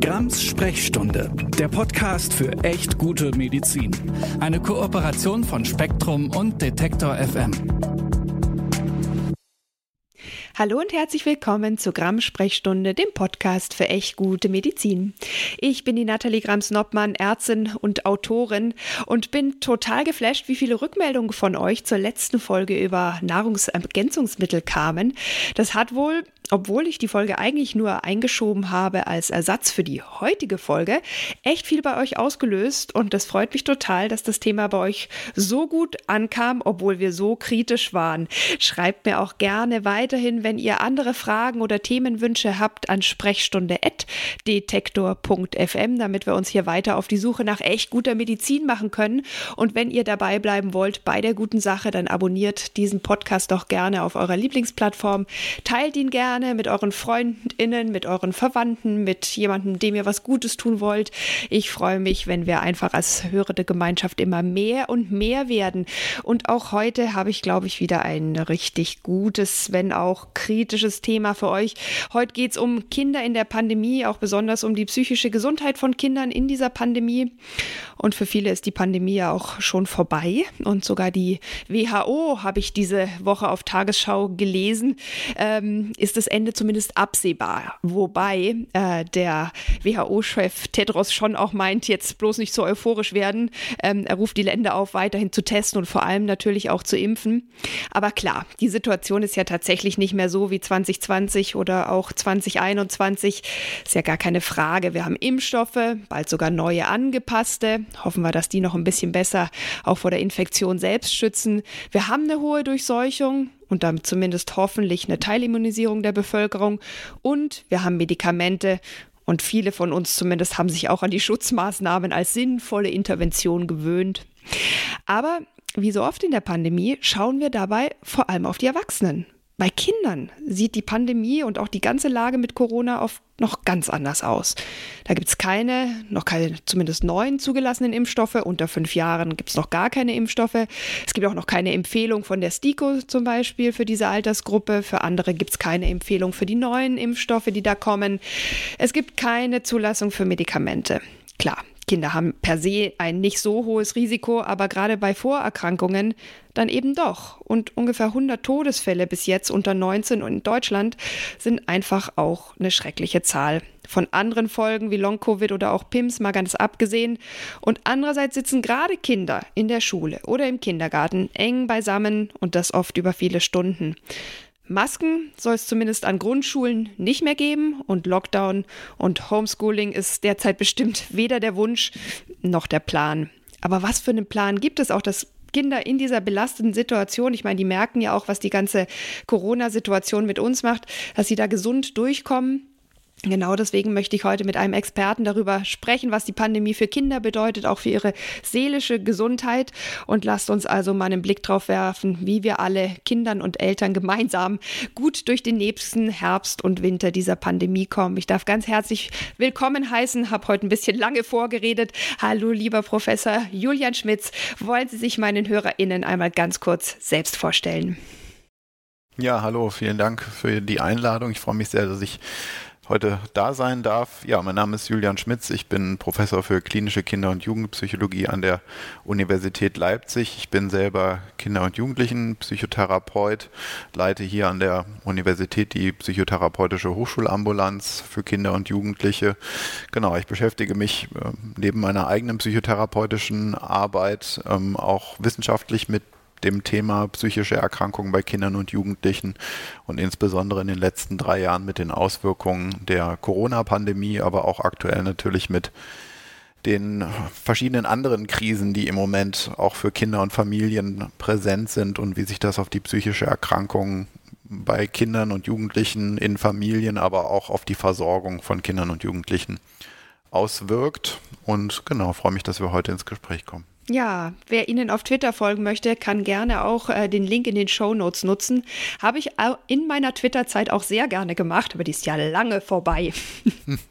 Grams Sprechstunde, der Podcast für echt gute Medizin. Eine Kooperation von Spektrum und Detektor FM. Hallo und herzlich willkommen zu Gramm Sprechstunde, dem Podcast für echt gute Medizin. Ich bin die Nathalie Grams-Noppmann, Ärztin und Autorin und bin total geflasht, wie viele Rückmeldungen von euch zur letzten Folge über Nahrungsergänzungsmittel kamen. Das hat wohl obwohl ich die Folge eigentlich nur eingeschoben habe als Ersatz für die heutige Folge, echt viel bei euch ausgelöst und das freut mich total, dass das Thema bei euch so gut ankam, obwohl wir so kritisch waren. Schreibt mir auch gerne weiterhin, wenn ihr andere Fragen oder Themenwünsche habt, an sprechstunde.detektor.fm, damit wir uns hier weiter auf die Suche nach echt guter Medizin machen können. Und wenn ihr dabei bleiben wollt bei der guten Sache, dann abonniert diesen Podcast doch gerne auf eurer Lieblingsplattform, teilt ihn gerne gerne mit euren FreundInnen, mit euren Verwandten, mit jemandem, dem ihr was Gutes tun wollt. Ich freue mich, wenn wir einfach als hörende Gemeinschaft immer mehr und mehr werden. Und auch heute habe ich, glaube ich, wieder ein richtig gutes, wenn auch kritisches Thema für euch. Heute geht es um Kinder in der Pandemie, auch besonders um die psychische Gesundheit von Kindern in dieser Pandemie. Und für viele ist die Pandemie ja auch schon vorbei. Und sogar die WHO, habe ich diese Woche auf Tagesschau gelesen, ähm, ist es Ende zumindest absehbar. Wobei äh, der WHO-Chef Tedros schon auch meint, jetzt bloß nicht so euphorisch werden. Ähm, er ruft die Länder auf, weiterhin zu testen und vor allem natürlich auch zu impfen. Aber klar, die Situation ist ja tatsächlich nicht mehr so wie 2020 oder auch 2021. Ist ja gar keine Frage. Wir haben Impfstoffe, bald sogar neue angepasste. Hoffen wir, dass die noch ein bisschen besser auch vor der Infektion selbst schützen. Wir haben eine hohe Durchseuchung und damit zumindest hoffentlich eine Teilimmunisierung der Bevölkerung. Und wir haben Medikamente und viele von uns zumindest haben sich auch an die Schutzmaßnahmen als sinnvolle Intervention gewöhnt. Aber wie so oft in der Pandemie schauen wir dabei vor allem auf die Erwachsenen. Bei Kindern sieht die Pandemie und auch die ganze Lage mit Corona oft noch ganz anders aus. Da gibt es keine, noch keine zumindest neuen zugelassenen Impfstoffe. Unter fünf Jahren gibt es noch gar keine Impfstoffe. Es gibt auch noch keine Empfehlung von der STIKO zum Beispiel für diese Altersgruppe. Für andere gibt es keine Empfehlung für die neuen Impfstoffe, die da kommen. Es gibt keine Zulassung für Medikamente. Klar, Kinder haben per se ein nicht so hohes Risiko, aber gerade bei Vorerkrankungen dann eben doch. Und ungefähr 100 Todesfälle bis jetzt unter 19 und in Deutschland sind einfach auch eine schreckliche Zahl. Von anderen Folgen wie Long-Covid oder auch PIMS mal ganz abgesehen. Und andererseits sitzen gerade Kinder in der Schule oder im Kindergarten eng beisammen und das oft über viele Stunden. Masken soll es zumindest an Grundschulen nicht mehr geben und Lockdown und Homeschooling ist derzeit bestimmt weder der Wunsch noch der Plan. Aber was für einen Plan gibt es auch, dass Kinder in dieser belasteten Situation, ich meine, die merken ja auch, was die ganze Corona-Situation mit uns macht, dass sie da gesund durchkommen Genau deswegen möchte ich heute mit einem Experten darüber sprechen, was die Pandemie für Kinder bedeutet, auch für ihre seelische Gesundheit. Und lasst uns also mal einen Blick drauf werfen, wie wir alle Kindern und Eltern gemeinsam gut durch den nächsten Herbst und Winter dieser Pandemie kommen. Ich darf ganz herzlich willkommen heißen, habe heute ein bisschen lange vorgeredet. Hallo, lieber Professor Julian Schmitz. Wollen Sie sich meinen HörerInnen einmal ganz kurz selbst vorstellen? Ja, hallo, vielen Dank für die Einladung. Ich freue mich sehr, dass ich heute da sein darf. Ja, mein Name ist Julian Schmitz. Ich bin Professor für klinische Kinder- und Jugendpsychologie an der Universität Leipzig. Ich bin selber Kinder- und Jugendlichenpsychotherapeut, leite hier an der Universität die psychotherapeutische Hochschulambulanz für Kinder und Jugendliche. Genau, ich beschäftige mich äh, neben meiner eigenen psychotherapeutischen Arbeit ähm, auch wissenschaftlich mit dem Thema psychische Erkrankungen bei Kindern und Jugendlichen und insbesondere in den letzten drei Jahren mit den Auswirkungen der Corona-Pandemie, aber auch aktuell natürlich mit den verschiedenen anderen Krisen, die im Moment auch für Kinder und Familien präsent sind und wie sich das auf die psychische Erkrankung bei Kindern und Jugendlichen in Familien, aber auch auf die Versorgung von Kindern und Jugendlichen auswirkt. Und genau, freue mich, dass wir heute ins Gespräch kommen. Ja, wer Ihnen auf Twitter folgen möchte, kann gerne auch äh, den Link in den Show Notes nutzen. Habe ich in meiner Twitter-Zeit auch sehr gerne gemacht, aber die ist ja lange vorbei.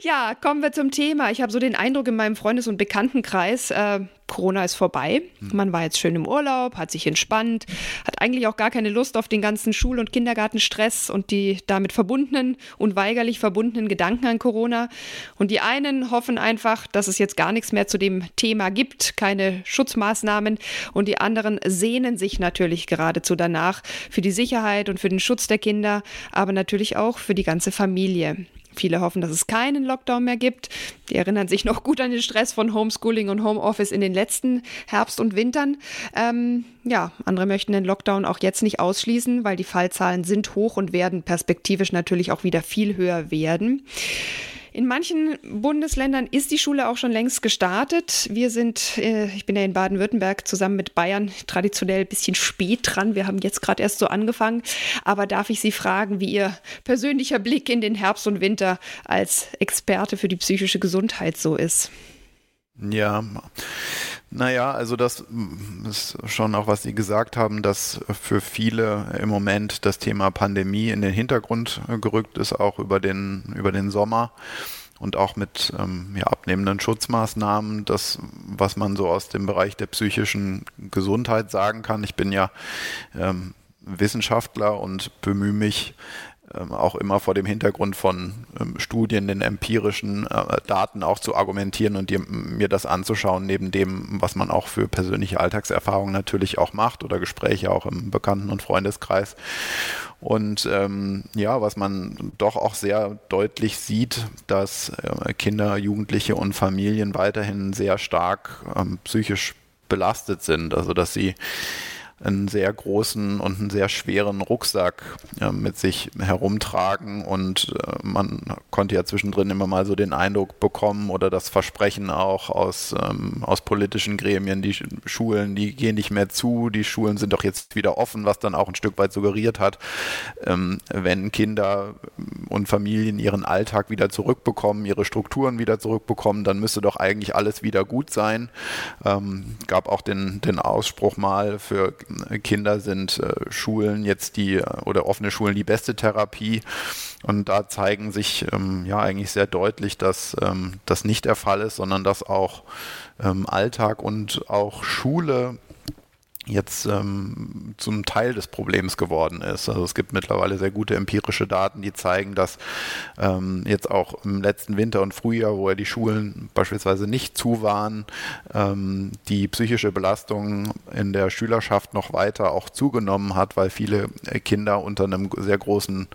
Ja, kommen wir zum Thema. Ich habe so den Eindruck in meinem Freundes- und Bekanntenkreis, äh, Corona ist vorbei. Hm. Man war jetzt schön im Urlaub, hat sich entspannt, hat eigentlich auch gar keine Lust auf den ganzen Schul- und Kindergartenstress und die damit verbundenen, unweigerlich verbundenen Gedanken an Corona. Und die einen hoffen einfach, dass es jetzt gar nichts mehr zu dem Thema gibt, keine Schutzmaßnahmen. Und die anderen sehnen sich natürlich geradezu danach für die Sicherheit und für den Schutz der Kinder, aber natürlich auch für die ganze Familie. Viele hoffen, dass es keinen Lockdown mehr gibt. Die erinnern sich noch gut an den Stress von Homeschooling und Homeoffice in den letzten Herbst und Wintern. Ähm, ja, andere möchten den Lockdown auch jetzt nicht ausschließen, weil die Fallzahlen sind hoch und werden perspektivisch natürlich auch wieder viel höher werden. In manchen Bundesländern ist die Schule auch schon längst gestartet. Wir sind, äh, ich bin ja in Baden-Württemberg zusammen mit Bayern traditionell ein bisschen spät dran. Wir haben jetzt gerade erst so angefangen. Aber darf ich Sie fragen, wie Ihr persönlicher Blick in den Herbst und Winter als Experte für die psychische Gesundheit so ist? Ja, naja, also das ist schon auch, was Sie gesagt haben, dass für viele im Moment das Thema Pandemie in den Hintergrund gerückt ist, auch über den, über den Sommer und auch mit ähm, ja, abnehmenden Schutzmaßnahmen. Das, was man so aus dem Bereich der psychischen Gesundheit sagen kann. Ich bin ja ähm, Wissenschaftler und bemühe mich auch immer vor dem Hintergrund von ähm, Studien, den empirischen äh, Daten auch zu argumentieren und mir das anzuschauen, neben dem, was man auch für persönliche Alltagserfahrungen natürlich auch macht oder Gespräche auch im Bekannten- und Freundeskreis. Und ähm, ja, was man doch auch sehr deutlich sieht, dass äh, Kinder, Jugendliche und Familien weiterhin sehr stark ähm, psychisch belastet sind. Also dass sie einen sehr großen und einen sehr schweren Rucksack äh, mit sich herumtragen und äh, man konnte ja zwischendrin immer mal so den Eindruck bekommen oder das Versprechen auch aus, ähm, aus politischen Gremien, die Schulen, die gehen nicht mehr zu, die Schulen sind doch jetzt wieder offen, was dann auch ein Stück weit suggeriert hat, ähm, wenn Kinder und Familien ihren Alltag wieder zurückbekommen, ihre Strukturen wieder zurückbekommen, dann müsste doch eigentlich alles wieder gut sein. Ähm, gab auch den, den Ausspruch mal für Kinder sind äh, Schulen jetzt die äh, oder offene Schulen die beste Therapie. Und da zeigen sich ähm, ja eigentlich sehr deutlich, dass ähm, das nicht der Fall ist, sondern dass auch ähm, Alltag und auch Schule jetzt ähm, zum Teil des Problems geworden ist. Also es gibt mittlerweile sehr gute empirische Daten, die zeigen, dass ähm, jetzt auch im letzten Winter und Frühjahr, wo ja die Schulen beispielsweise nicht zu waren, ähm, die psychische Belastung in der Schülerschaft noch weiter auch zugenommen hat, weil viele Kinder unter einem sehr großen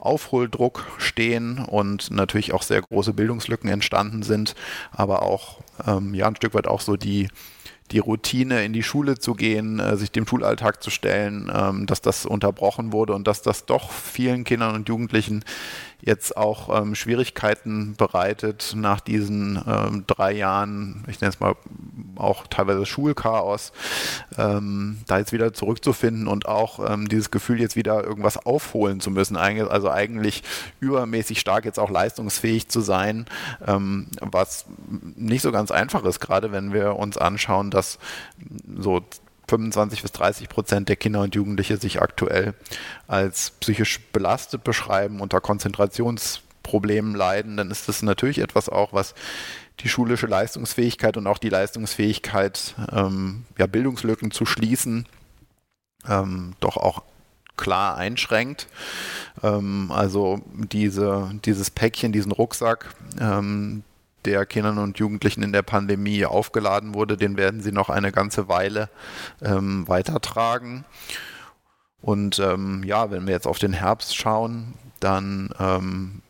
Aufholdruck stehen und natürlich auch sehr große Bildungslücken entstanden sind, aber auch ähm, ja ein Stück weit auch so die die Routine in die Schule zu gehen, äh, sich dem Schulalltag zu stellen, ähm, dass das unterbrochen wurde und dass das doch vielen Kindern und Jugendlichen jetzt auch ähm, Schwierigkeiten bereitet nach diesen ähm, drei Jahren, ich nenne es mal auch teilweise Schulchaos, ähm, da jetzt wieder zurückzufinden und auch ähm, dieses Gefühl jetzt wieder irgendwas aufholen zu müssen, also eigentlich übermäßig stark jetzt auch leistungsfähig zu sein, ähm, was nicht so ganz einfach ist, gerade wenn wir uns anschauen, dass so 25 bis 30 Prozent der Kinder und Jugendliche sich aktuell als psychisch belastet beschreiben, unter Konzentrationsproblemen leiden, dann ist das natürlich etwas auch, was die schulische Leistungsfähigkeit und auch die Leistungsfähigkeit, ähm, ja, Bildungslücken zu schließen, ähm, doch auch klar einschränkt. Ähm, also diese, dieses Päckchen, diesen Rucksack, ähm, der Kindern und Jugendlichen in der Pandemie aufgeladen wurde, den werden sie noch eine ganze Weile ähm, weitertragen. Und ähm, ja, wenn wir jetzt auf den Herbst schauen, dann ähm,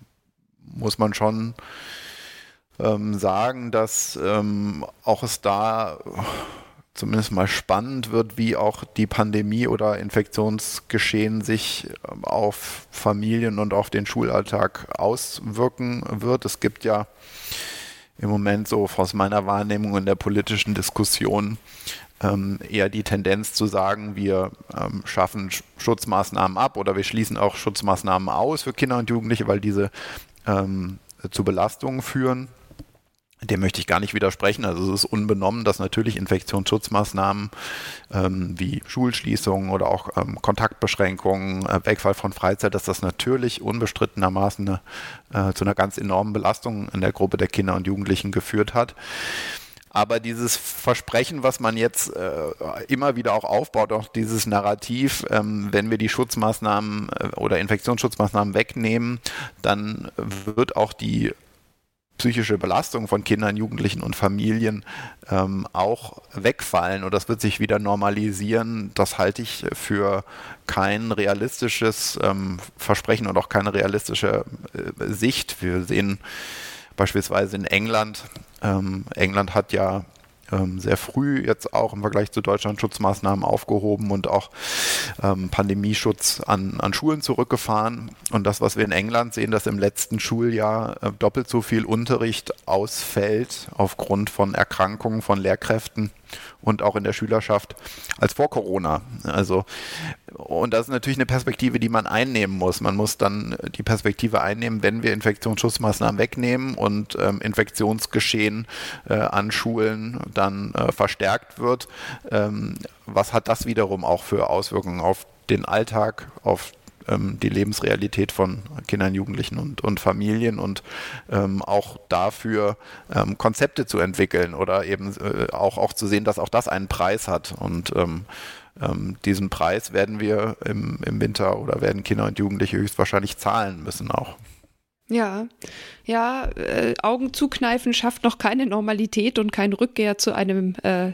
muss man schon ähm, sagen, dass ähm, auch es da zumindest mal spannend wird, wie auch die Pandemie oder Infektionsgeschehen sich ähm, auf Familien und auf den Schulalltag auswirken wird. Es gibt ja im Moment so aus meiner Wahrnehmung in der politischen Diskussion ähm, eher die Tendenz zu sagen, wir ähm, schaffen Schutzmaßnahmen ab oder wir schließen auch Schutzmaßnahmen aus für Kinder und Jugendliche, weil diese ähm, zu Belastungen führen. Dem möchte ich gar nicht widersprechen. Also es ist unbenommen, dass natürlich Infektionsschutzmaßnahmen ähm, wie Schulschließungen oder auch ähm, Kontaktbeschränkungen, äh, Wegfall von Freizeit, dass das natürlich unbestrittenermaßen eine, äh, zu einer ganz enormen Belastung in der Gruppe der Kinder und Jugendlichen geführt hat. Aber dieses Versprechen, was man jetzt äh, immer wieder auch aufbaut, auch dieses Narrativ, ähm, wenn wir die Schutzmaßnahmen äh, oder Infektionsschutzmaßnahmen wegnehmen, dann wird auch die psychische Belastung von Kindern, Jugendlichen und Familien ähm, auch wegfallen und das wird sich wieder normalisieren. Das halte ich für kein realistisches ähm, Versprechen und auch keine realistische äh, Sicht. Wir sehen beispielsweise in England, ähm, England hat ja ähm, sehr früh jetzt auch im Vergleich zu Deutschland Schutzmaßnahmen aufgehoben und auch ähm, Pandemieschutz an, an Schulen zurückgefahren. Und das, was wir in England sehen, dass im letzten Schuljahr äh, doppelt so viel Unterricht ausfällt aufgrund von Erkrankungen von Lehrkräften und auch in der Schülerschaft als vor Corona. Also, und das ist natürlich eine Perspektive, die man einnehmen muss. Man muss dann die Perspektive einnehmen, wenn wir Infektionsschutzmaßnahmen wegnehmen und ähm, Infektionsgeschehen äh, an Schulen dann äh, verstärkt wird. Ähm, was hat das wiederum auch für Auswirkungen auf den Alltag, auf ähm, die Lebensrealität von Kindern, Jugendlichen und, und Familien und ähm, auch dafür ähm, Konzepte zu entwickeln oder eben äh, auch, auch zu sehen, dass auch das einen Preis hat. Und ähm, ähm, diesen Preis werden wir im, im Winter oder werden Kinder und Jugendliche höchstwahrscheinlich zahlen müssen auch. Ja, ja, äh, Augen zukneifen schafft noch keine Normalität und kein Rückkehr zu einem äh,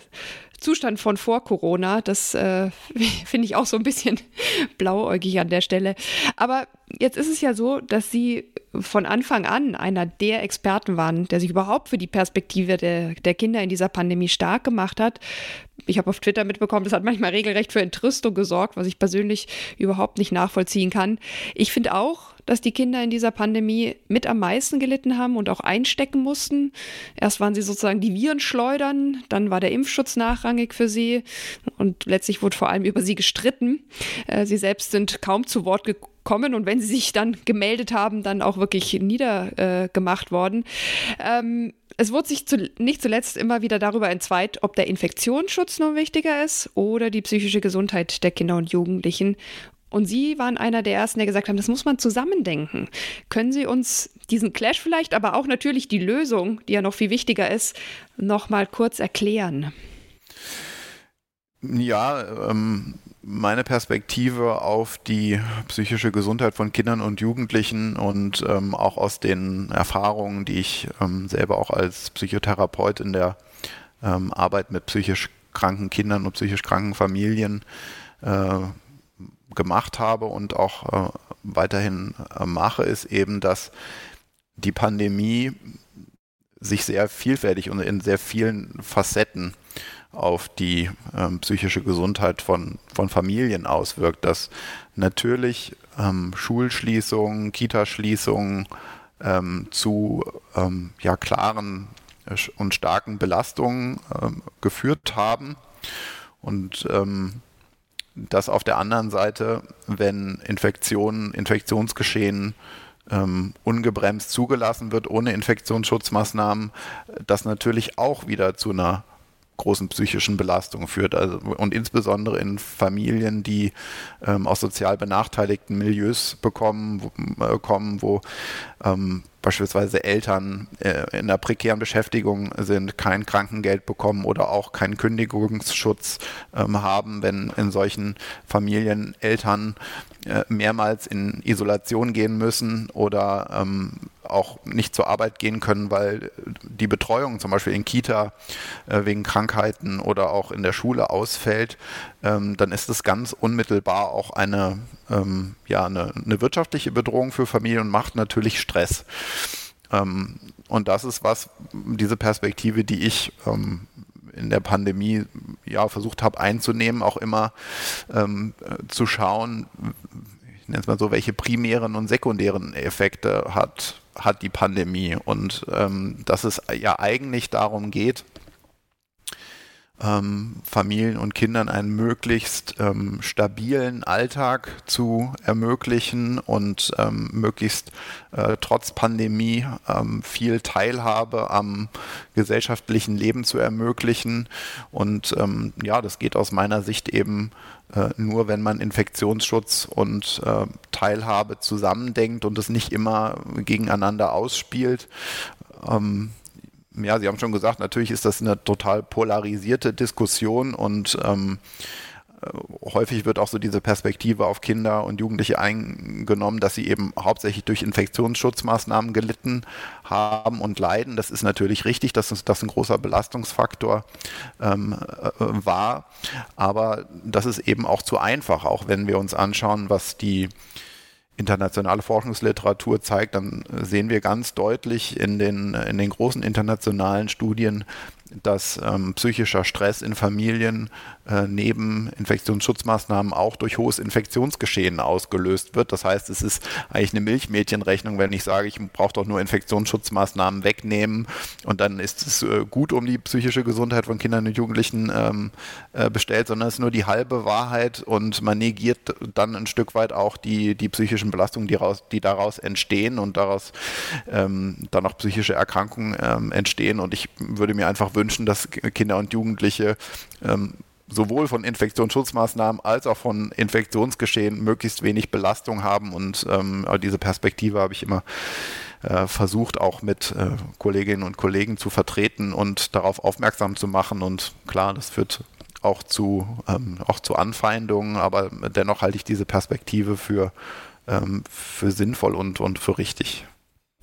Zustand von vor Corona. Das äh, finde ich auch so ein bisschen blauäugig an der Stelle. Aber jetzt ist es ja so, dass Sie von Anfang an einer der Experten waren, der sich überhaupt für die Perspektive der, der Kinder in dieser Pandemie stark gemacht hat. Ich habe auf Twitter mitbekommen, das hat manchmal regelrecht für Entrüstung gesorgt, was ich persönlich überhaupt nicht nachvollziehen kann. Ich finde auch, dass die Kinder in dieser Pandemie mit am meisten gelitten haben und auch einstecken mussten. Erst waren sie sozusagen die Virenschleudern, dann war der Impfschutz nachrangig für sie und letztlich wurde vor allem über sie gestritten. Äh, sie selbst sind kaum zu Wort gekommen und wenn sie sich dann gemeldet haben, dann auch wirklich niedergemacht worden. Ähm, es wurde sich zu, nicht zuletzt immer wieder darüber entzweit, ob der Infektionsschutz nur wichtiger ist oder die psychische Gesundheit der Kinder und Jugendlichen. Und Sie waren einer der ersten, der gesagt haben, das muss man zusammendenken. Können Sie uns diesen Clash vielleicht, aber auch natürlich die Lösung, die ja noch viel wichtiger ist, noch mal kurz erklären? Ja, ähm, meine Perspektive auf die psychische Gesundheit von Kindern und Jugendlichen und ähm, auch aus den Erfahrungen, die ich ähm, selber auch als Psychotherapeut in der ähm, Arbeit mit psychisch kranken Kindern und psychisch kranken Familien äh, gemacht habe und auch äh, weiterhin äh, mache, ist eben, dass die Pandemie sich sehr vielfältig und in sehr vielen Facetten auf die ähm, psychische Gesundheit von, von Familien auswirkt, dass natürlich ähm, Schulschließungen, Kitaschließungen ähm, zu ähm, ja, klaren äh, und starken Belastungen ähm, geführt haben. Und ähm, dass auf der anderen Seite, wenn Infektionen, Infektionsgeschehen ähm, ungebremst zugelassen wird, ohne Infektionsschutzmaßnahmen, das natürlich auch wieder zu einer großen psychischen Belastungen führt. Also, und insbesondere in Familien, die ähm, aus sozial benachteiligten Milieus bekommen, wo, äh, kommen, wo ähm, beispielsweise Eltern äh, in einer prekären Beschäftigung sind, kein Krankengeld bekommen oder auch keinen Kündigungsschutz ähm, haben, wenn in solchen Familien Eltern äh, mehrmals in Isolation gehen müssen oder ähm, auch nicht zur Arbeit gehen können, weil die Betreuung zum Beispiel in Kita äh, wegen Krankheiten oder auch in der Schule ausfällt, ähm, dann ist es ganz unmittelbar auch eine, ähm, ja, eine, eine, wirtschaftliche Bedrohung für Familien und macht natürlich Stress. Ähm, und das ist was, diese Perspektive, die ich ähm, in der Pandemie ja versucht habe einzunehmen, auch immer ähm, zu schauen, ich nenne es mal so, welche primären und sekundären Effekte hat, hat die Pandemie und ähm, dass es ja eigentlich darum geht, ähm, Familien und Kindern einen möglichst ähm, stabilen Alltag zu ermöglichen und ähm, möglichst äh, trotz Pandemie ähm, viel Teilhabe am gesellschaftlichen Leben zu ermöglichen. Und ähm, ja, das geht aus meiner Sicht eben äh, nur, wenn man Infektionsschutz und äh, Teilhabe zusammendenkt und es nicht immer gegeneinander ausspielt. Ähm, ja, Sie haben schon gesagt, natürlich ist das eine total polarisierte Diskussion und ähm, äh, häufig wird auch so diese Perspektive auf Kinder und Jugendliche eingenommen, dass sie eben hauptsächlich durch Infektionsschutzmaßnahmen gelitten haben und leiden. Das ist natürlich richtig, dass das ein großer Belastungsfaktor ähm, äh, war, aber das ist eben auch zu einfach, auch wenn wir uns anschauen, was die internationale Forschungsliteratur zeigt, dann sehen wir ganz deutlich in den, in den großen internationalen Studien, dass ähm, psychischer Stress in Familien äh, neben Infektionsschutzmaßnahmen auch durch hohes Infektionsgeschehen ausgelöst wird. Das heißt, es ist eigentlich eine Milchmädchenrechnung, wenn ich sage, ich brauche doch nur Infektionsschutzmaßnahmen wegnehmen und dann ist es äh, gut um die psychische Gesundheit von Kindern und Jugendlichen ähm, äh, bestellt, sondern es ist nur die halbe Wahrheit und man negiert dann ein Stück weit auch die, die psychischen Belastungen, die, raus, die daraus entstehen und daraus ähm, dann auch psychische Erkrankungen ähm, entstehen. Und ich würde mir einfach wünschen, dass Kinder und Jugendliche ähm, sowohl von Infektionsschutzmaßnahmen als auch von Infektionsgeschehen möglichst wenig Belastung haben. Und ähm, diese Perspektive habe ich immer äh, versucht, auch mit äh, Kolleginnen und Kollegen zu vertreten und darauf aufmerksam zu machen. Und klar, das führt auch zu, ähm, auch zu Anfeindungen, aber dennoch halte ich diese Perspektive für, ähm, für sinnvoll und, und für richtig.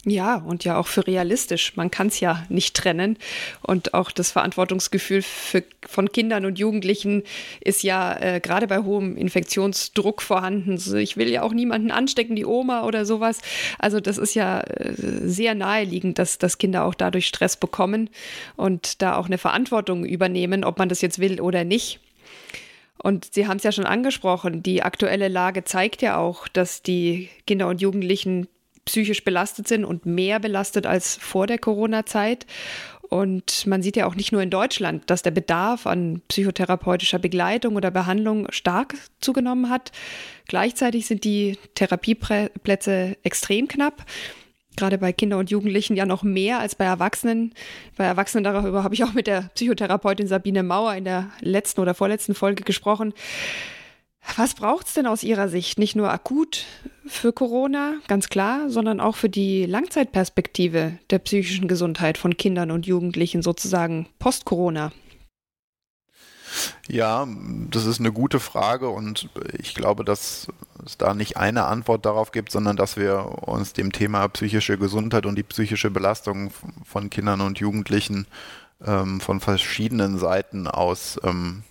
Ja, und ja auch für realistisch. Man kann es ja nicht trennen. Und auch das Verantwortungsgefühl für, von Kindern und Jugendlichen ist ja äh, gerade bei hohem Infektionsdruck vorhanden. So, ich will ja auch niemanden anstecken, die Oma oder sowas. Also das ist ja äh, sehr naheliegend, dass, dass Kinder auch dadurch Stress bekommen und da auch eine Verantwortung übernehmen, ob man das jetzt will oder nicht. Und Sie haben es ja schon angesprochen, die aktuelle Lage zeigt ja auch, dass die Kinder und Jugendlichen psychisch belastet sind und mehr belastet als vor der Corona-Zeit. Und man sieht ja auch nicht nur in Deutschland, dass der Bedarf an psychotherapeutischer Begleitung oder Behandlung stark zugenommen hat. Gleichzeitig sind die Therapieplätze extrem knapp. Gerade bei Kindern und Jugendlichen ja noch mehr als bei Erwachsenen. Bei Erwachsenen darüber habe ich auch mit der Psychotherapeutin Sabine Mauer in der letzten oder vorletzten Folge gesprochen. Was braucht es denn aus Ihrer Sicht? Nicht nur akut für Corona, ganz klar, sondern auch für die Langzeitperspektive der psychischen Gesundheit von Kindern und Jugendlichen sozusagen post-Corona? Ja, das ist eine gute Frage und ich glaube, dass es da nicht eine Antwort darauf gibt, sondern dass wir uns dem Thema psychische Gesundheit und die psychische Belastung von Kindern und Jugendlichen ähm, von verschiedenen Seiten aus ähm,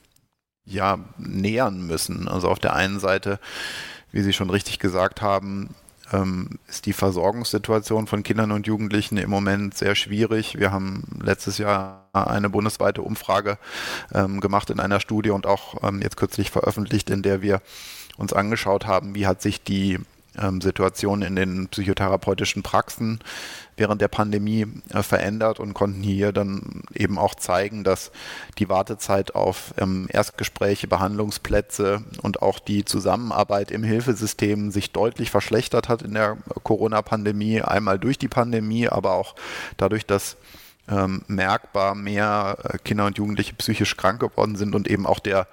ja, nähern müssen. Also auf der einen Seite, wie Sie schon richtig gesagt haben, ähm, ist die Versorgungssituation von Kindern und Jugendlichen im Moment sehr schwierig. Wir haben letztes Jahr eine bundesweite Umfrage ähm, gemacht in einer Studie und auch ähm, jetzt kürzlich veröffentlicht, in der wir uns angeschaut haben, wie hat sich die Situation in den psychotherapeutischen Praxen während der Pandemie äh, verändert und konnten hier dann eben auch zeigen, dass die Wartezeit auf ähm, Erstgespräche, Behandlungsplätze und auch die Zusammenarbeit im Hilfesystem sich deutlich verschlechtert hat in der Corona-Pandemie. Einmal durch die Pandemie, aber auch dadurch, dass ähm, merkbar mehr äh, Kinder und Jugendliche psychisch krank geworden sind und eben auch der,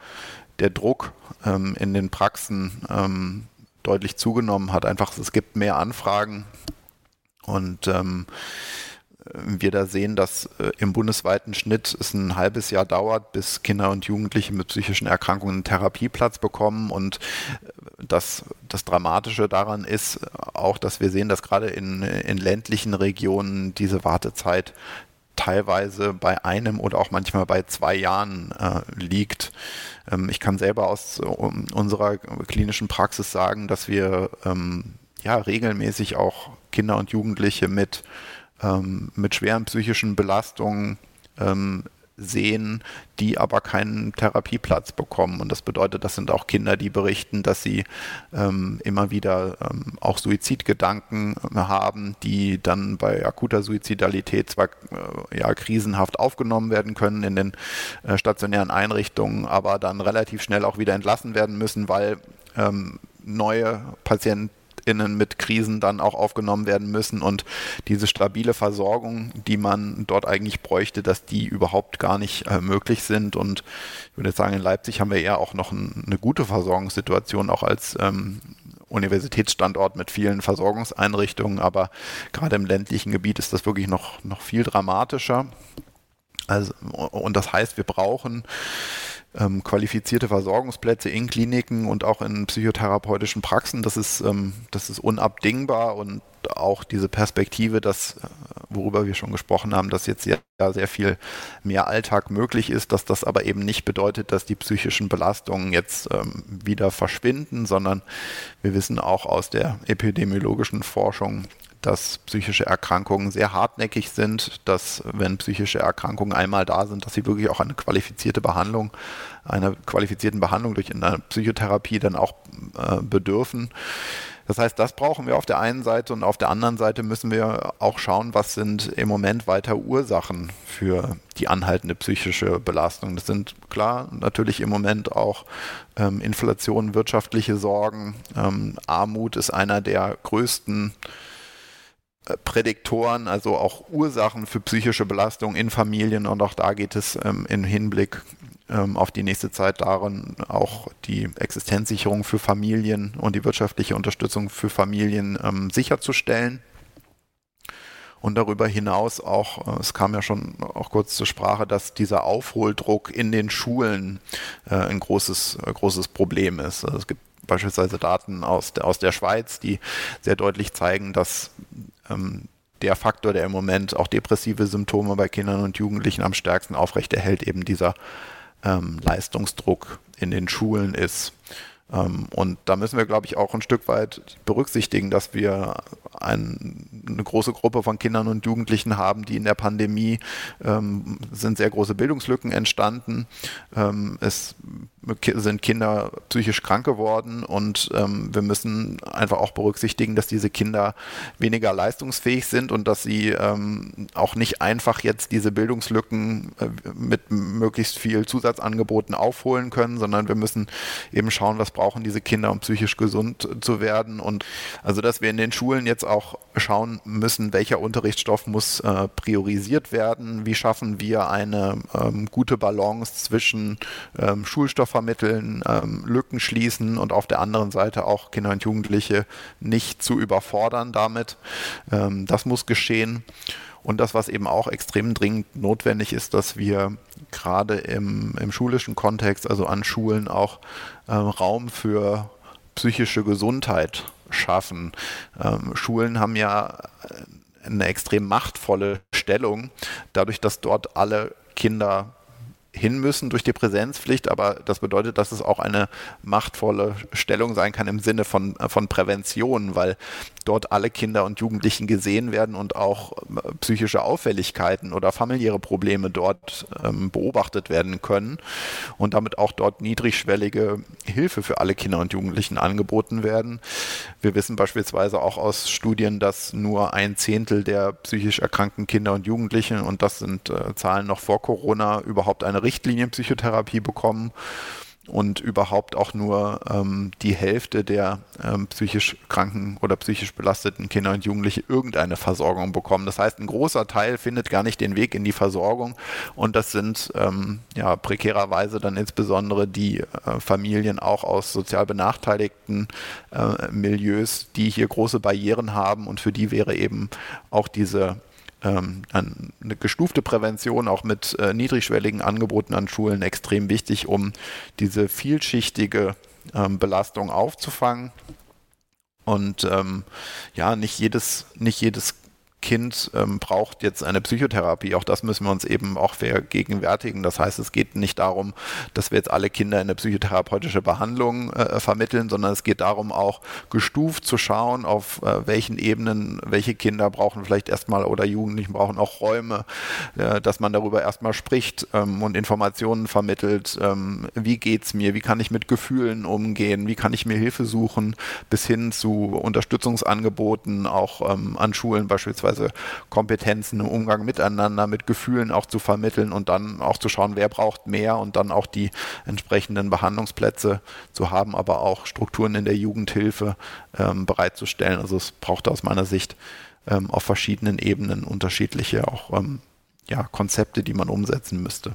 der Druck ähm, in den Praxen ähm, deutlich zugenommen hat. Einfach, es gibt mehr Anfragen und ähm, wir da sehen, dass äh, im bundesweiten Schnitt es ein halbes Jahr dauert, bis Kinder und Jugendliche mit psychischen Erkrankungen einen Therapieplatz bekommen. Und äh, das, das Dramatische daran ist auch, dass wir sehen, dass gerade in, in ländlichen Regionen diese Wartezeit teilweise bei einem oder auch manchmal bei zwei Jahren äh, liegt. Ähm, ich kann selber aus um, unserer klinischen Praxis sagen, dass wir ähm, ja regelmäßig auch Kinder und Jugendliche mit, ähm, mit schweren psychischen Belastungen ähm, sehen, die aber keinen Therapieplatz bekommen. Und das bedeutet, das sind auch Kinder, die berichten, dass sie ähm, immer wieder ähm, auch Suizidgedanken haben, die dann bei akuter Suizidalität zwar äh, ja, krisenhaft aufgenommen werden können in den äh, stationären Einrichtungen, aber dann relativ schnell auch wieder entlassen werden müssen, weil ähm, neue Patienten KlientInnen mit Krisen dann auch aufgenommen werden müssen und diese stabile Versorgung, die man dort eigentlich bräuchte, dass die überhaupt gar nicht äh, möglich sind. Und ich würde sagen, in Leipzig haben wir eher auch noch ein, eine gute Versorgungssituation, auch als ähm, Universitätsstandort mit vielen Versorgungseinrichtungen, aber gerade im ländlichen Gebiet ist das wirklich noch, noch viel dramatischer. Also, und das heißt, wir brauchen ähm, qualifizierte Versorgungsplätze in Kliniken und auch in psychotherapeutischen Praxen. Das ist, ähm, das ist unabdingbar und auch diese Perspektive, dass, äh, worüber wir schon gesprochen haben, dass jetzt sehr, sehr viel mehr Alltag möglich ist, dass das aber eben nicht bedeutet, dass die psychischen Belastungen jetzt ähm, wieder verschwinden, sondern wir wissen auch aus der epidemiologischen Forschung, dass psychische Erkrankungen sehr hartnäckig sind, dass wenn psychische Erkrankungen einmal da sind, dass sie wirklich auch eine qualifizierte Behandlung, einer qualifizierten Behandlung durch eine Psychotherapie dann auch äh, bedürfen. Das heißt, das brauchen wir auf der einen Seite und auf der anderen Seite müssen wir auch schauen, was sind im Moment weiter Ursachen für die anhaltende psychische Belastung. Das sind klar natürlich im Moment auch ähm, Inflation, wirtschaftliche Sorgen. Ähm, Armut ist einer der größten Prädiktoren, also auch Ursachen für psychische Belastung in Familien und auch da geht es ähm, im Hinblick ähm, auf die nächste Zeit darin, auch die Existenzsicherung für Familien und die wirtschaftliche Unterstützung für Familien ähm, sicherzustellen. Und darüber hinaus auch, äh, es kam ja schon auch kurz zur Sprache, dass dieser Aufholdruck in den Schulen äh, ein großes, äh, großes Problem ist. Also es gibt beispielsweise Daten aus der, aus der Schweiz, die sehr deutlich zeigen, dass der Faktor, der im Moment auch depressive Symptome bei Kindern und Jugendlichen am stärksten aufrechterhält, eben dieser ähm, Leistungsdruck in den Schulen ist. Ähm, und da müssen wir, glaube ich, auch ein Stück weit berücksichtigen, dass wir ein, eine große Gruppe von Kindern und Jugendlichen haben, die in der Pandemie ähm, sind sehr große Bildungslücken entstanden. Ähm, es sind Kinder psychisch krank geworden und ähm, wir müssen einfach auch berücksichtigen, dass diese Kinder weniger leistungsfähig sind und dass sie ähm, auch nicht einfach jetzt diese Bildungslücken äh, mit möglichst viel Zusatzangeboten aufholen können, sondern wir müssen eben schauen, was brauchen diese Kinder, um psychisch gesund zu werden. Und also, dass wir in den Schulen jetzt auch schauen müssen, welcher Unterrichtsstoff muss äh, priorisiert werden, wie schaffen wir eine ähm, gute Balance zwischen ähm, Schulstoff vermitteln, ähm, Lücken schließen und auf der anderen Seite auch Kinder und Jugendliche nicht zu überfordern damit. Ähm, das muss geschehen. Und das, was eben auch extrem dringend notwendig ist, dass wir gerade im, im schulischen Kontext, also an Schulen, auch äh, Raum für psychische Gesundheit schaffen. Ähm, Schulen haben ja eine extrem machtvolle Stellung, dadurch, dass dort alle Kinder hin müssen durch die Präsenzpflicht, aber das bedeutet, dass es auch eine machtvolle Stellung sein kann im Sinne von, von Prävention, weil dort alle Kinder und Jugendlichen gesehen werden und auch äh, psychische Auffälligkeiten oder familiäre Probleme dort ähm, beobachtet werden können und damit auch dort niedrigschwellige Hilfe für alle Kinder und Jugendlichen angeboten werden. Wir wissen beispielsweise auch aus Studien, dass nur ein Zehntel der psychisch erkrankten Kinder und Jugendlichen, und das sind äh, Zahlen noch vor Corona, überhaupt eine Richtlinienpsychotherapie bekommen und überhaupt auch nur ähm, die Hälfte der ähm, psychisch kranken oder psychisch belasteten Kinder und Jugendliche irgendeine Versorgung bekommen. Das heißt, ein großer Teil findet gar nicht den Weg in die Versorgung und das sind ähm, ja prekärerweise dann insbesondere die äh, Familien auch aus sozial benachteiligten äh, Milieus, die hier große Barrieren haben und für die wäre eben auch diese ähm, eine gestufte Prävention auch mit äh, niedrigschwelligen Angeboten an Schulen extrem wichtig, um diese vielschichtige ähm, Belastung aufzufangen. Und ähm, ja, nicht jedes, nicht jedes Kind ähm, braucht jetzt eine Psychotherapie. Auch das müssen wir uns eben auch vergegenwärtigen. Das heißt, es geht nicht darum, dass wir jetzt alle Kinder in eine psychotherapeutische Behandlung äh, vermitteln, sondern es geht darum, auch gestuft zu schauen, auf äh, welchen Ebenen welche Kinder brauchen vielleicht erstmal oder Jugendlichen brauchen auch Räume, äh, dass man darüber erstmal spricht ähm, und Informationen vermittelt. Ähm, wie geht's mir? Wie kann ich mit Gefühlen umgehen? Wie kann ich mir Hilfe suchen? Bis hin zu Unterstützungsangeboten auch ähm, an Schulen beispielsweise Kompetenzen im Umgang miteinander, mit Gefühlen auch zu vermitteln und dann auch zu schauen, wer braucht mehr und dann auch die entsprechenden Behandlungsplätze zu haben, aber auch Strukturen in der Jugendhilfe ähm, bereitzustellen. Also es braucht aus meiner Sicht ähm, auf verschiedenen Ebenen unterschiedliche auch ähm, ja, Konzepte, die man umsetzen müsste.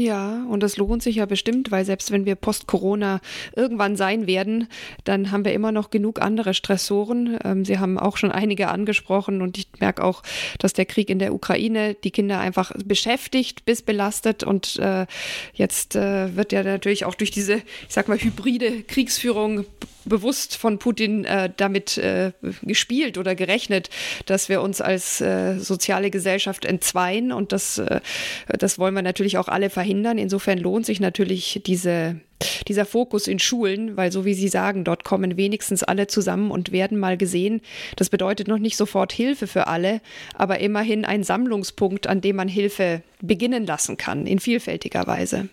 Ja, und das lohnt sich ja bestimmt, weil selbst wenn wir post-Corona irgendwann sein werden, dann haben wir immer noch genug andere Stressoren. Ähm, Sie haben auch schon einige angesprochen und ich merke auch, dass der Krieg in der Ukraine die Kinder einfach beschäftigt bis belastet und äh, jetzt äh, wird ja natürlich auch durch diese, ich sag mal, hybride Kriegsführung bewusst von Putin äh, damit äh, gespielt oder gerechnet, dass wir uns als äh, soziale Gesellschaft entzweien und das, äh, das wollen wir natürlich auch alle verhindern. Insofern lohnt sich natürlich diese dieser Fokus in Schulen, weil so wie Sie sagen, dort kommen wenigstens alle zusammen und werden mal gesehen. Das bedeutet noch nicht sofort Hilfe für alle, aber immerhin ein Sammlungspunkt, an dem man Hilfe beginnen lassen kann, in vielfältiger Weise.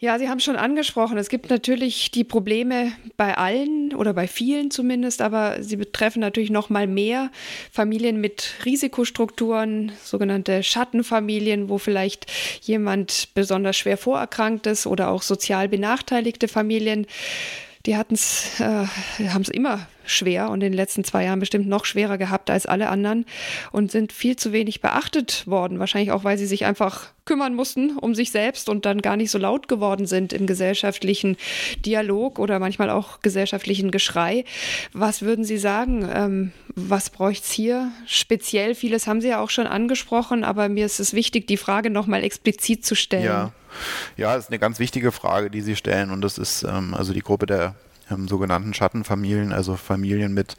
Ja, Sie haben schon angesprochen, es gibt natürlich die Probleme bei allen oder bei vielen zumindest, aber sie betreffen natürlich noch mal mehr Familien mit Risikostrukturen, sogenannte Schattenfamilien, wo vielleicht jemand besonders schwer vorerkrankt ist oder auch sozial benachteiligte Familien die hatten es, äh, haben es immer schwer und in den letzten zwei Jahren bestimmt noch schwerer gehabt als alle anderen und sind viel zu wenig beachtet worden. Wahrscheinlich auch, weil sie sich einfach kümmern mussten um sich selbst und dann gar nicht so laut geworden sind im gesellschaftlichen Dialog oder manchmal auch gesellschaftlichen Geschrei. Was würden Sie sagen? Ähm, was bräuchte es hier speziell? Vieles haben Sie ja auch schon angesprochen, aber mir ist es wichtig, die Frage nochmal explizit zu stellen. Ja. Ja, das ist eine ganz wichtige Frage, die Sie stellen und das ist ähm, also die Gruppe der ähm, sogenannten Schattenfamilien, also Familien mit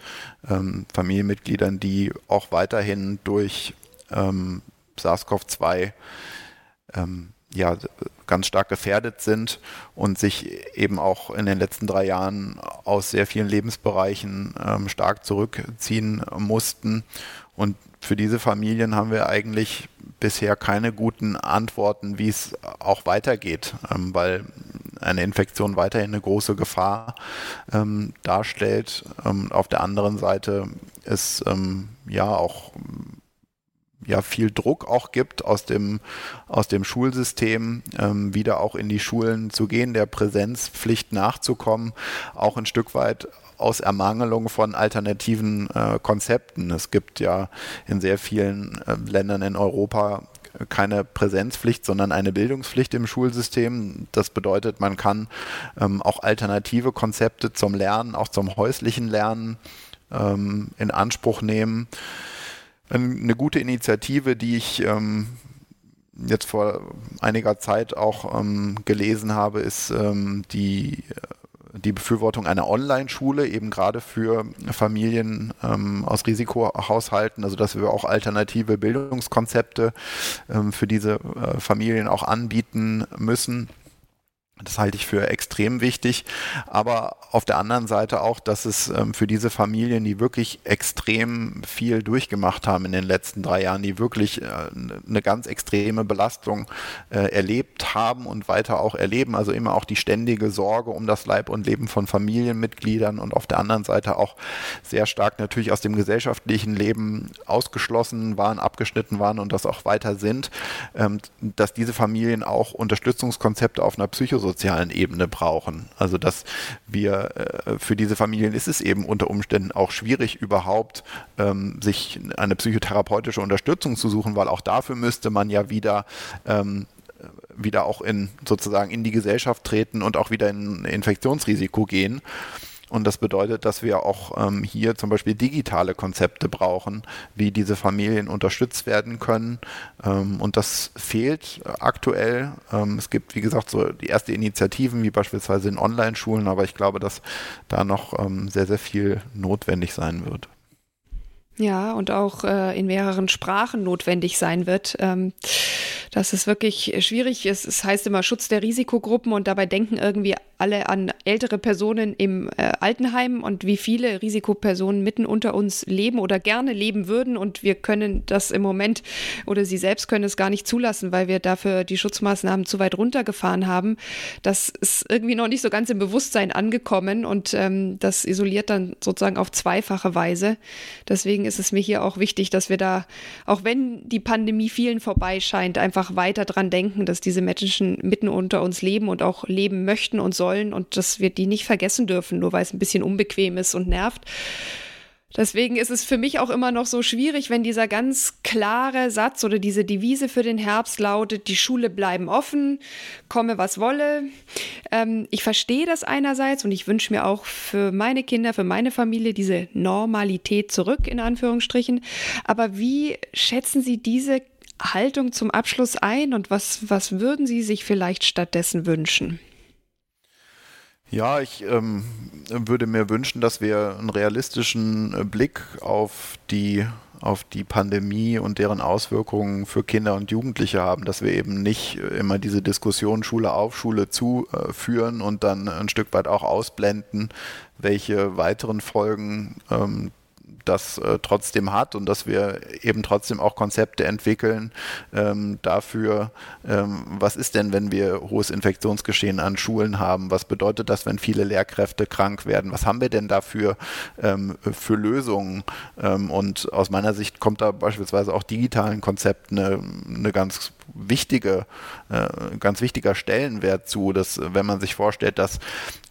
ähm, Familienmitgliedern, die auch weiterhin durch ähm, SARS-CoV-2 ähm, ja, ganz stark gefährdet sind und sich eben auch in den letzten drei Jahren aus sehr vielen Lebensbereichen ähm, stark zurückziehen mussten. Und für diese Familien haben wir eigentlich bisher keine guten Antworten, wie es auch weitergeht, ähm, weil eine Infektion weiterhin eine große Gefahr ähm, darstellt. Ähm, auf der anderen Seite ist ja auch ja viel Druck auch gibt aus dem aus dem Schulsystem ähm, wieder auch in die Schulen zu gehen, der Präsenzpflicht nachzukommen, auch ein Stück weit aus Ermangelung von alternativen äh, Konzepten. Es gibt ja in sehr vielen äh, Ländern in Europa keine Präsenzpflicht, sondern eine Bildungspflicht im Schulsystem. Das bedeutet, man kann ähm, auch alternative Konzepte zum Lernen, auch zum häuslichen Lernen ähm, in Anspruch nehmen. Eine gute Initiative, die ich ähm, jetzt vor einiger Zeit auch ähm, gelesen habe, ist ähm, die die Befürwortung einer Online-Schule, eben gerade für Familien ähm, aus Risikohaushalten, also dass wir auch alternative Bildungskonzepte ähm, für diese äh, Familien auch anbieten müssen. Das halte ich für extrem wichtig. Aber auf der anderen Seite auch, dass es ähm, für diese Familien, die wirklich extrem viel durchgemacht haben in den letzten drei Jahren, die wirklich äh, eine ganz extreme Belastung äh, erlebt haben und weiter auch erleben, also immer auch die ständige Sorge um das Leib und Leben von Familienmitgliedern und auf der anderen Seite auch sehr stark natürlich aus dem gesellschaftlichen Leben ausgeschlossen waren, abgeschnitten waren und das auch weiter sind, ähm, dass diese Familien auch Unterstützungskonzepte auf einer Psychologie psychosozialen Ebene brauchen. Also dass wir äh, für diese Familien ist es eben unter Umständen auch schwierig überhaupt ähm, sich eine psychotherapeutische Unterstützung zu suchen, weil auch dafür müsste man ja wieder ähm, wieder auch in sozusagen in die Gesellschaft treten und auch wieder in Infektionsrisiko gehen. Und das bedeutet, dass wir auch ähm, hier zum Beispiel digitale Konzepte brauchen, wie diese Familien unterstützt werden können. Ähm, und das fehlt aktuell. Ähm, es gibt, wie gesagt, so die erste Initiativen, wie beispielsweise in Online-Schulen, aber ich glaube, dass da noch ähm, sehr, sehr viel notwendig sein wird. Ja, und auch äh, in mehreren Sprachen notwendig sein wird. Ähm, dass es wirklich schwierig ist. Es heißt immer Schutz der Risikogruppen und dabei denken irgendwie alle an ältere Personen im äh, Altenheim und wie viele Risikopersonen mitten unter uns leben oder gerne leben würden. Und wir können das im Moment oder sie selbst können es gar nicht zulassen, weil wir dafür die Schutzmaßnahmen zu weit runtergefahren haben. Das ist irgendwie noch nicht so ganz im Bewusstsein angekommen und ähm, das isoliert dann sozusagen auf zweifache Weise. Deswegen ist es mir hier auch wichtig, dass wir da, auch wenn die Pandemie vielen vorbei scheint, einfach weiter dran denken, dass diese Menschen mitten unter uns leben und auch leben möchten und sollen und dass wir die nicht vergessen dürfen, nur weil es ein bisschen unbequem ist und nervt. Deswegen ist es für mich auch immer noch so schwierig, wenn dieser ganz klare Satz oder diese Devise für den Herbst lautet, die Schule bleiben offen, komme was wolle. Ähm, ich verstehe das einerseits und ich wünsche mir auch für meine Kinder, für meine Familie diese Normalität zurück, in Anführungsstrichen. Aber wie schätzen Sie diese Haltung zum Abschluss ein und was, was würden Sie sich vielleicht stattdessen wünschen? Ja, ich ähm, würde mir wünschen, dass wir einen realistischen äh, Blick auf die auf die Pandemie und deren Auswirkungen für Kinder und Jugendliche haben, dass wir eben nicht äh, immer diese Diskussion Schule auf, Schule zu äh, und dann ein Stück weit auch ausblenden, welche weiteren Folgen ähm, das äh, trotzdem hat und dass wir eben trotzdem auch Konzepte entwickeln ähm, dafür, ähm, was ist denn, wenn wir hohes Infektionsgeschehen an Schulen haben? Was bedeutet das, wenn viele Lehrkräfte krank werden? Was haben wir denn dafür ähm, für Lösungen? Ähm, und aus meiner Sicht kommt da beispielsweise auch digitalen Konzepten eine, eine ganz wichtige, äh, ganz wichtiger Stellenwert zu, dass wenn man sich vorstellt, dass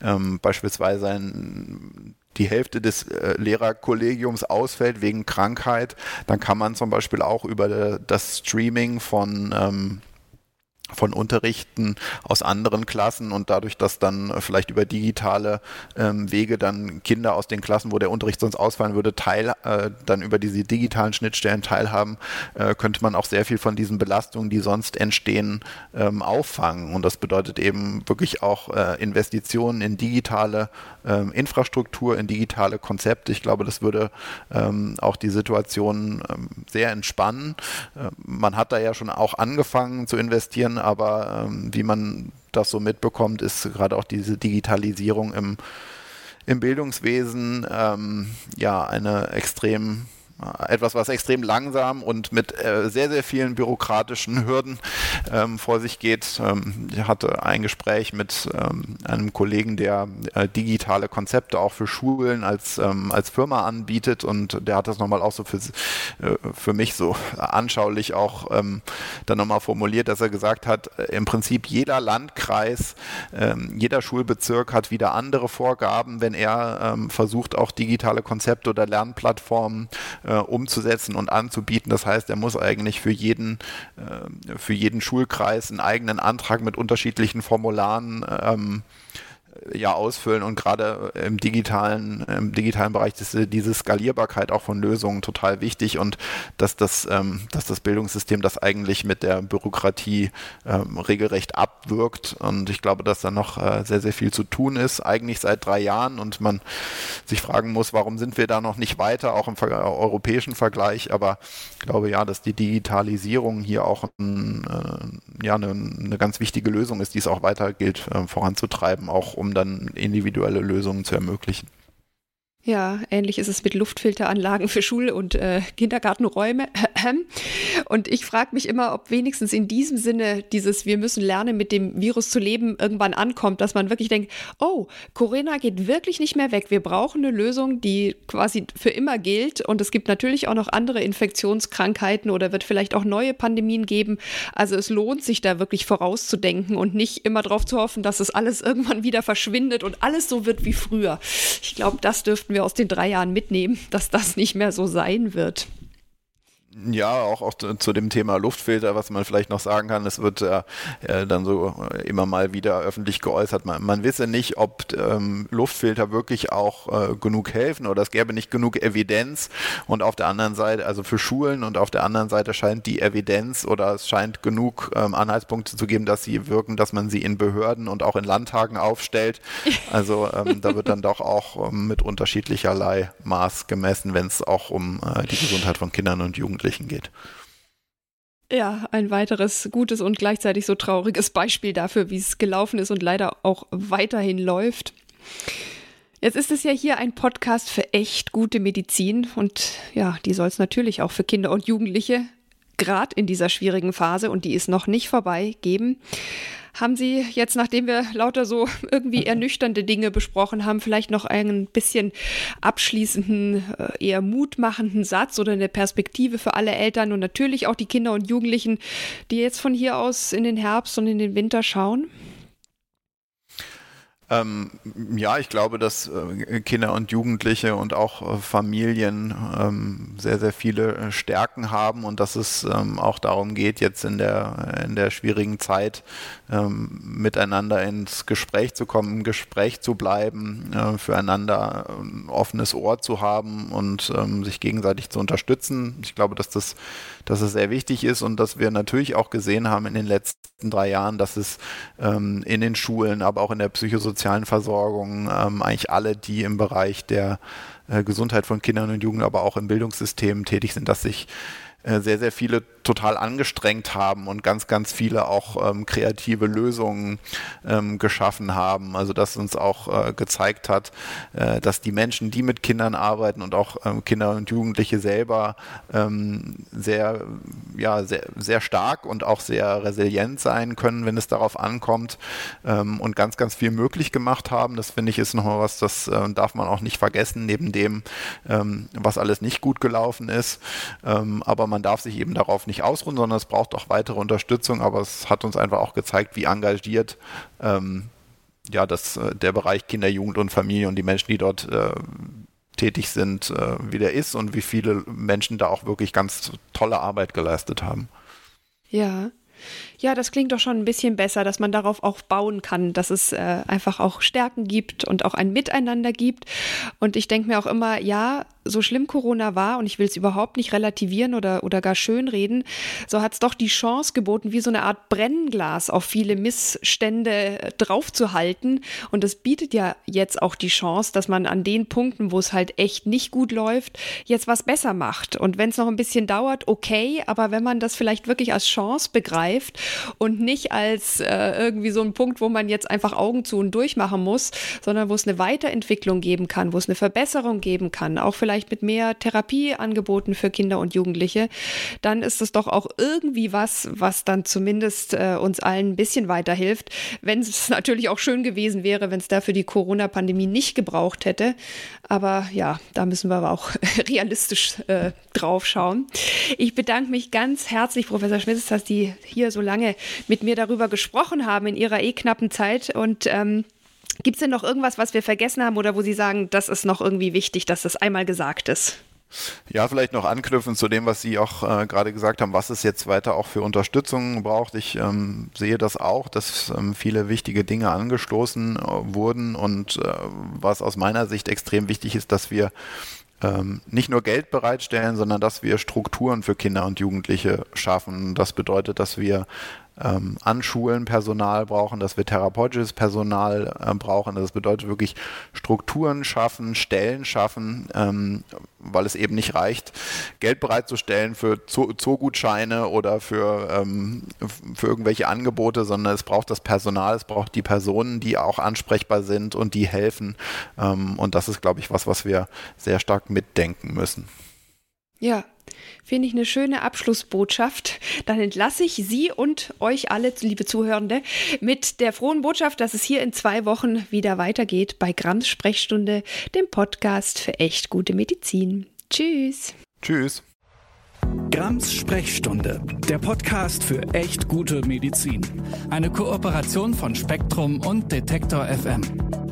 ähm, beispielsweise ein die Hälfte des äh, Lehrerkollegiums ausfällt wegen Krankheit, dann kann man zum Beispiel auch über das Streaming von ähm, von Unterrichten aus anderen Klassen und dadurch, dass dann vielleicht über digitale ähm, Wege dann Kinder aus den Klassen, wo der Unterricht sonst ausfallen würde, teil, äh, dann über diese digitalen Schnittstellen teilhaben, äh, könnte man auch sehr viel von diesen Belastungen, die sonst entstehen, ähm, auffangen. Und das bedeutet eben wirklich auch äh, Investitionen in digitale ähm, Infrastruktur, in digitale Konzepte. Ich glaube, das würde ähm, auch die Situation ähm, sehr entspannen. Äh, man hat da ja schon auch angefangen zu investieren, aber ähm, wie man das so mitbekommt, ist gerade auch diese Digitalisierung im, im Bildungswesen ähm, ja eine extrem etwas, was extrem langsam und mit äh, sehr, sehr vielen bürokratischen Hürden ähm, vor sich geht. Ähm, ich hatte ein Gespräch mit ähm, einem Kollegen, der äh, digitale Konzepte auch für Schulen als, ähm, als Firma anbietet und der hat das nochmal auch so für, äh, für mich so anschaulich auch ähm, dann nochmal formuliert, dass er gesagt hat, äh, im Prinzip jeder Landkreis, ähm, jeder Schulbezirk hat wieder andere Vorgaben, wenn er versucht, auch digitale Konzepte oder Lernplattformen äh, umzusetzen und anzubieten. Das heißt, er muss eigentlich für jeden, äh, für jeden Schulkreis einen eigenen Antrag mit unterschiedlichen Formularen ähm, ja ausfüllen und gerade im digitalen, im digitalen Bereich ist diese Skalierbarkeit auch von Lösungen total wichtig und dass das, ähm, dass das Bildungssystem das eigentlich mit der Bürokratie ähm, regelrecht abwirkt und ich glaube, dass da noch äh, sehr, sehr viel zu tun ist, eigentlich seit drei Jahren und man sich fragen muss, warum sind wir da noch nicht weiter, auch im Ver europäischen Vergleich, aber ich glaube ja, dass die Digitalisierung hier auch ein, äh, ja, eine, eine, ganz wichtige Lösung ist, die es auch weiter gilt äh, voranzutreiben, auch um dann individuelle Lösungen zu ermöglichen. Ja, ähnlich ist es mit Luftfilteranlagen für Schul- und äh, Kindergartenräume. Und ich frage mich immer, ob wenigstens in diesem Sinne dieses Wir müssen lernen, mit dem Virus zu leben, irgendwann ankommt, dass man wirklich denkt, oh, Corona geht wirklich nicht mehr weg. Wir brauchen eine Lösung, die quasi für immer gilt. Und es gibt natürlich auch noch andere Infektionskrankheiten oder wird vielleicht auch neue Pandemien geben. Also es lohnt sich da wirklich vorauszudenken und nicht immer darauf zu hoffen, dass es alles irgendwann wieder verschwindet und alles so wird wie früher. Ich glaube, das dürften wir aus den drei Jahren mitnehmen, dass das nicht mehr so sein wird. Ja, auch, auch zu dem Thema Luftfilter, was man vielleicht noch sagen kann, es wird äh, dann so immer mal wieder öffentlich geäußert, man, man wisse nicht, ob ähm, Luftfilter wirklich auch äh, genug helfen oder es gäbe nicht genug Evidenz und auf der anderen Seite, also für Schulen und auf der anderen Seite scheint die Evidenz oder es scheint genug ähm, Anhaltspunkte zu geben, dass sie wirken, dass man sie in Behörden und auch in Landtagen aufstellt. Also ähm, da wird dann doch auch ähm, mit unterschiedlicherlei Maß gemessen, wenn es auch um äh, die Gesundheit von Kindern und Jugendlichen Jugendlichen geht. Ja, ein weiteres gutes und gleichzeitig so trauriges Beispiel dafür, wie es gelaufen ist und leider auch weiterhin läuft. Jetzt ist es ja hier ein Podcast für echt gute Medizin und ja, die soll es natürlich auch für Kinder und Jugendliche, gerade in dieser schwierigen Phase und die ist noch nicht vorbei, geben. Haben Sie jetzt, nachdem wir lauter so irgendwie ernüchternde Dinge besprochen haben, vielleicht noch einen bisschen abschließenden, äh, eher mutmachenden Satz oder eine Perspektive für alle Eltern und natürlich auch die Kinder und Jugendlichen, die jetzt von hier aus in den Herbst und in den Winter schauen? Ähm, ja, ich glaube, dass äh, Kinder und Jugendliche und auch äh, Familien ähm, sehr, sehr viele äh, Stärken haben und dass es ähm, auch darum geht, jetzt in der, in der schwierigen Zeit ähm, miteinander ins Gespräch zu kommen, im Gespräch zu bleiben, äh, füreinander ein offenes Ohr zu haben und ähm, sich gegenseitig zu unterstützen. Ich glaube, dass das, dass es sehr wichtig ist und dass wir natürlich auch gesehen haben in den letzten drei Jahren, dass es ähm, in den Schulen, aber auch in der psychosozialen Versorgung ähm, eigentlich alle, die im Bereich der äh, Gesundheit von Kindern und Jugend, aber auch im Bildungssystem tätig sind, dass sich äh, sehr, sehr viele total angestrengt haben und ganz, ganz viele auch ähm, kreative Lösungen ähm, geschaffen haben. Also dass uns auch äh, gezeigt hat, äh, dass die Menschen, die mit Kindern arbeiten und auch ähm, Kinder und Jugendliche selber ähm, sehr, ja, sehr, sehr stark und auch sehr resilient sein können, wenn es darauf ankommt ähm, und ganz, ganz viel möglich gemacht haben. Das finde ich ist nochmal was, das äh, darf man auch nicht vergessen, neben dem, ähm, was alles nicht gut gelaufen ist. aber man darf sich eben darauf nicht nicht ausruhen, sondern es braucht auch weitere Unterstützung. Aber es hat uns einfach auch gezeigt, wie engagiert ähm, ja, das, äh, der Bereich Kinder, Jugend und Familie und die Menschen, die dort äh, tätig sind, äh, wie ist und wie viele Menschen da auch wirklich ganz tolle Arbeit geleistet haben. Ja, ja, das klingt doch schon ein bisschen besser, dass man darauf auch bauen kann, dass es äh, einfach auch Stärken gibt und auch ein Miteinander gibt. Und ich denke mir auch immer, ja, so schlimm Corona war, und ich will es überhaupt nicht relativieren oder, oder gar schönreden, so hat es doch die Chance geboten, wie so eine Art Brennglas auf viele Missstände äh, draufzuhalten. Und es bietet ja jetzt auch die Chance, dass man an den Punkten, wo es halt echt nicht gut läuft, jetzt was besser macht. Und wenn es noch ein bisschen dauert, okay, aber wenn man das vielleicht wirklich als Chance begreift und nicht als äh, irgendwie so ein Punkt, wo man jetzt einfach Augen zu und durchmachen muss, sondern wo es eine Weiterentwicklung geben kann, wo es eine Verbesserung geben kann, auch vielleicht mit mehr Therapieangeboten für Kinder und Jugendliche, dann ist es doch auch irgendwie was, was dann zumindest äh, uns allen ein bisschen weiterhilft. Wenn es natürlich auch schön gewesen wäre, wenn es dafür die Corona-Pandemie nicht gebraucht hätte. Aber ja, da müssen wir aber auch realistisch äh, drauf schauen. Ich bedanke mich ganz herzlich, Professor Schmitz, dass Sie hier so lange mit mir darüber gesprochen haben in Ihrer eh knappen Zeit. Und ähm, gibt es denn noch irgendwas, was wir vergessen haben oder wo Sie sagen, das ist noch irgendwie wichtig, dass das einmal gesagt ist? Ja, vielleicht noch anknüpfen zu dem, was Sie auch äh, gerade gesagt haben, was es jetzt weiter auch für Unterstützung braucht. Ich ähm, sehe das auch, dass ähm, viele wichtige Dinge angestoßen äh, wurden und äh, was aus meiner Sicht extrem wichtig ist, dass wir ähm, nicht nur Geld bereitstellen, sondern dass wir Strukturen für Kinder und Jugendliche schaffen. Das bedeutet, dass wir ähm, an Schulen Personal brauchen, dass wir therapeutisches Personal äh, brauchen. Das bedeutet wirklich Strukturen schaffen, Stellen schaffen, ähm, weil es eben nicht reicht, Geld bereitzustellen für Zoogutscheine oder für, ähm, für irgendwelche Angebote, sondern es braucht das Personal, es braucht die Personen, die auch ansprechbar sind und die helfen. Ähm, und das ist, glaube ich, was, was wir sehr stark mitdenken müssen. Ja, Finde ich eine schöne Abschlussbotschaft. Dann entlasse ich Sie und euch alle, liebe Zuhörende, mit der frohen Botschaft, dass es hier in zwei Wochen wieder weitergeht bei Grams Sprechstunde, dem Podcast für echt gute Medizin. Tschüss. Tschüss. Grams Sprechstunde, der Podcast für echt gute Medizin. Eine Kooperation von Spektrum und Detektor FM.